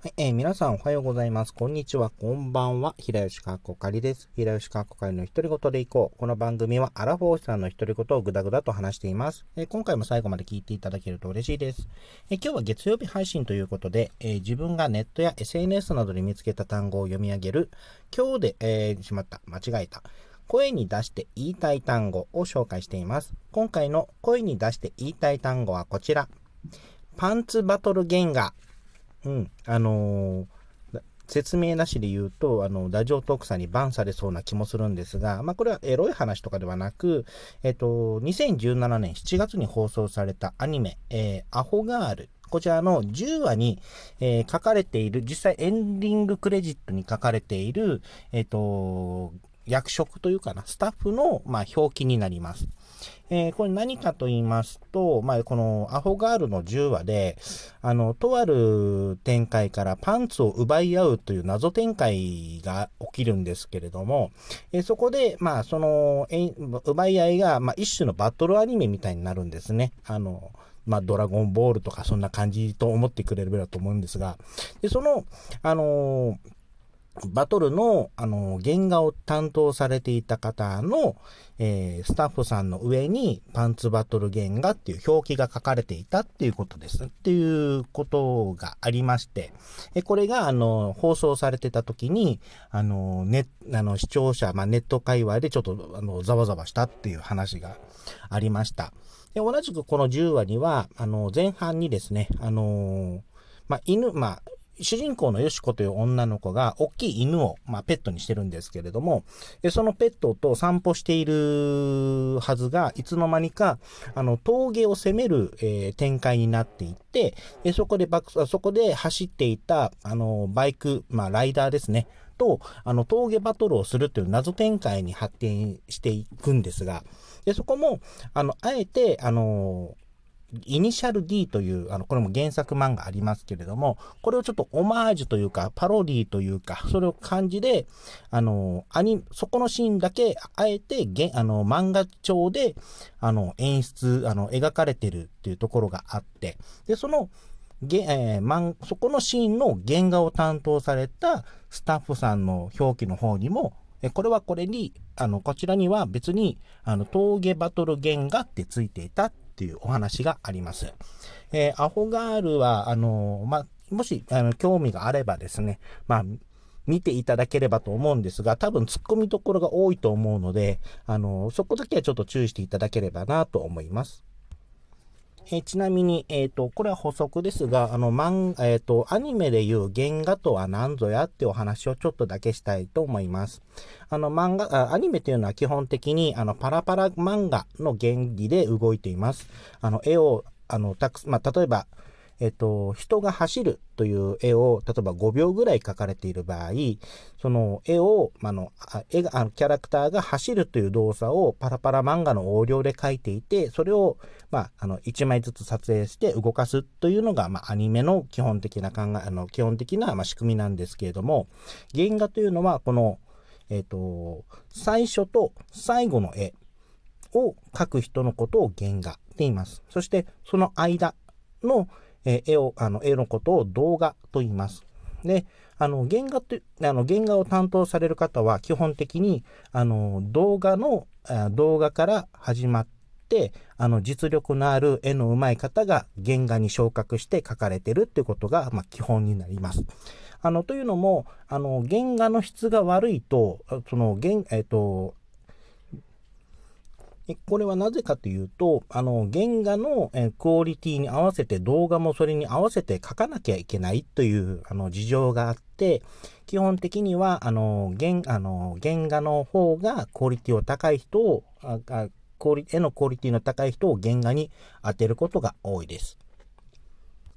はい、えー、皆さんおはようございます。こんにちは、こんばんは。平吉かっこかりです。平吉かっこかりの独り言でいこう。この番組はアラフォーさんの独り言をぐだぐだと話しています、えー、今回も最後まで聞いていただけると嬉しいです。えー、今日は月曜日配信ということで、え自分がネットや SNS などで見つけた単語を読み上げる、今日で、えー、しまった。間違えた。声に出して言いたい単語を紹介しています。今回の声に出して言いたい単語はこちら。パンツバトル原画。うん。あのー説明なしで言うと、あの、ラジオトークさんにバンされそうな気もするんですが、まあ、これはエロい話とかではなく、えっと、2017年7月に放送されたアニメ、えー、アホガール。こちらの10話に、えー、書かれている、実際エンディングクレジットに書かれている、えっと、役職というかな、スタッフの、まあ、表記になります。えー、これ何かと言いますと、まあ、このアホガールの10話で、あの、とある展開からパンツを奪い合うという謎展開が起きるんですけれども、えー、そこで、まあ、その、え奪い合いが、まあ、一種のバトルアニメみたいになるんですね。あの、まあ、ドラゴンボールとかそんな感じと思ってくれればと思うんですが、で、その、あのーバトルの、あの、原画を担当されていた方の、えー、スタッフさんの上にパンツバトル原画っていう表記が書かれていたっていうことです。っていうことがありまして、えこれが、あの、放送されてた時に、あの、ネあの、視聴者、まあ、ネット界隈でちょっと、あの、ざわざわしたっていう話がありました。で同じくこの10話には、あの、前半にですね、あのまあ、犬、まあ、主人公のよしこという女の子が、大きい犬を、まあ、ペットにしてるんですけれども、そのペットと散歩しているはずが、いつの間にか、あの、峠を攻める、えー、展開になっていって、そこでバック、そこで走っていた、あの、バイク、まあ、ライダーですね。と、あの、峠バトルをするという謎展開に発展していくんですが、でそこも、あの、あえて、あの、イニシャル D という、あの、これも原作漫画ありますけれども、これをちょっとオマージュというか、パロディというか、それを感じで、あの、アニ、そこのシーンだけ、あえて、げあの、漫画調で、あの、演出、あの、描かれてるっていうところがあって、で、その、げえー、まん、そこのシーンの原画を担当されたスタッフさんの表記の方にも、これはこれに、あの、こちらには別に、あの、峠バトル原画ってついていたっていうお話があります。えー、アホガールは、あの、まあ、もし、あの、興味があればですね、まあ、見ていただければと思うんですが、多分突っ込みどころが多いと思うので、あの、そこだけはちょっと注意していただければなと思います。えちなみに、えっ、ー、と、これは補足ですが、あの、漫、えっ、ー、と、アニメでいう原画とは何ぞやってお話をちょっとだけしたいと思います。あの、漫画、アニメというのは基本的に、あの、パラパラ漫画の原理で動いています。あの、絵を、あの、たくまあ、例えば、えっと、人が走るという絵を、例えば5秒ぐらい描かれている場合、その絵を、あの、絵が、キャラクターが走るという動作をパラパラ漫画の横領で描いていて、それを、まあ、あの、1枚ずつ撮影して動かすというのが、まあ、アニメの基本的な考え、あの、基本的な、まあ、仕組みなんですけれども、原画というのは、この、えっと、最初と最後の絵を描く人のことを原画って言います。そして、その間の、え絵を、あの、絵のことを動画と言います。で、あの、原画って、あの、原画を担当される方は基本的に、あの、動画の、動画から始まって、あの、実力のある絵の上手い方が原画に昇格して描かれてるっていうことが、まあ、基本になります。あの、というのも、あの、原画の質が悪いと、その、原、えっ、と、これはなぜかというと、あの、原画のクオリティに合わせて動画もそれに合わせて書かなきゃいけないというあの事情があって、基本的には、あの、原、あの、原画の方がクオリティを高い人を、あクオリ絵のクオリティの高い人を原画に当てることが多いです。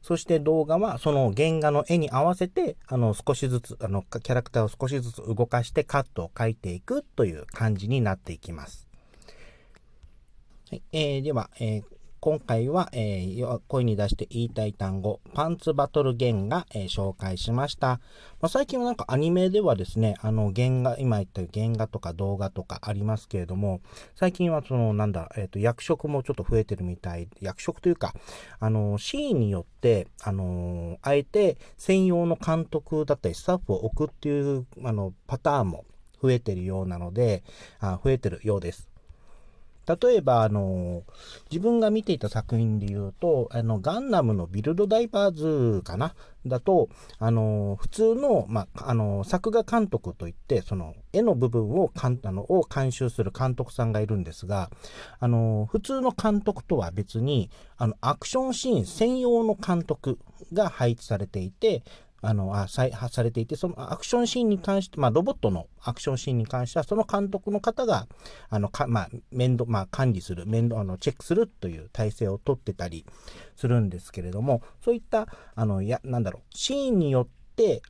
そして動画はその原画の絵に合わせて、あの、少しずつ、あの、キャラクターを少しずつ動かしてカットを描いていくという感じになっていきます。はい、えー、では、えー、今回は、えー、声に出して言いたい単語、パンツバトル弦が、えー、紹介しました。まあ、最近はなんかアニメではですね、あの原画、今言った原画とか動画とかありますけれども、最近はその、なんだ、えっ、ー、と、役職もちょっと増えてるみたい、役職というか、あの、シーンによって、あの、あえて専用の監督だったりスタッフを置くっていう、あの、パターンも増えてるようなので、あ増えてるようです。例えば、あの、自分が見ていた作品で言うと、あの、ガンダムのビルドダイバーズかな？だと、あの、普通の、まあ、の、作画監督といって、その、絵の部分を、かんあのを監修する監督さんがいるんですが、あの、普通の監督とは別に、あの、アクションシーン専用の監督が配置されていて、あの、あ、再発されていて、そのアクションシーンに関して、まあ、ロボットのアクションシーンに関しては、その監督の方が、あの、か、まあ、面倒、まあ、管理する、面倒、あの、チェックするという体制をとってたりするんですけれども、そういった、あの、や、なんだろう、シーンによって、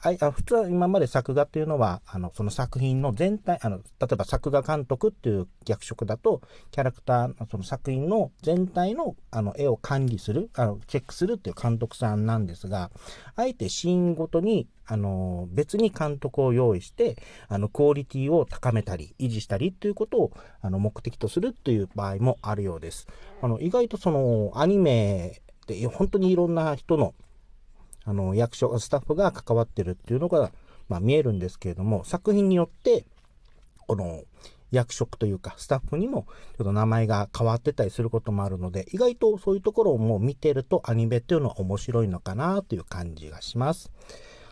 あ普通は今まで作画っていうのは、あの、その作品の全体、あの、例えば作画監督っていう役職だと、キャラクター、その作品の全体の、あの、絵を管理する、あの、チェックするっていう監督さんなんですが、あえてシーンごとに、あの、別に監督を用意して、あの、クオリティを高めたり、維持したりっていうことを、あの、目的とするっていう場合もあるようです。あの、意外とその、アニメで、本当にいろんな人の、あの、役所、スタッフが関わってるっていうのが、まあ、見えるんですけれども、作品によって、この、役職というか、スタッフにも、ちょっと名前が変わってたりすることもあるので、意外とそういうところをもう見てるとアニメっていうのは面白いのかなという感じがします。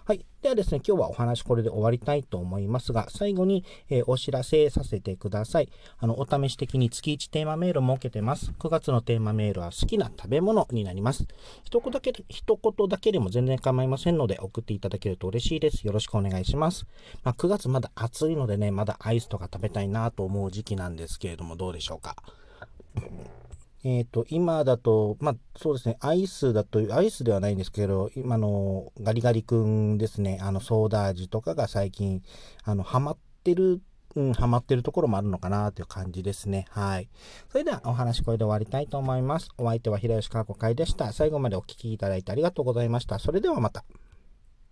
はい。ではですね、今日はお話これで終わりたいと思いますが、最後に、えー、お知らせさせてください。あの、お試し的に月1テーマメール設けてます。9月のテーマメールは好きな食べ物になります。一言だけで、一言だけでも全然構いませんので、送っていただけると嬉しいです。よろしくお願いします。まあ、9月まだ暑いのでね、まだアイスとか食べたいなと思う時期なんですけれども、どうでしょうか？えっ、ー、と、今だと、まあ、そうですね、アイスだと、アイスではないんですけど、今のガリガリ君ですね、あの、ソーダ味とかが最近、あの、ハマってる、うん、ハマってるところもあるのかなという感じですね。はい。それでは、お話これで終わりたいと思います。お相手は平吉川子会でした。最後までお聴きいただいてありがとうございました。それではまた。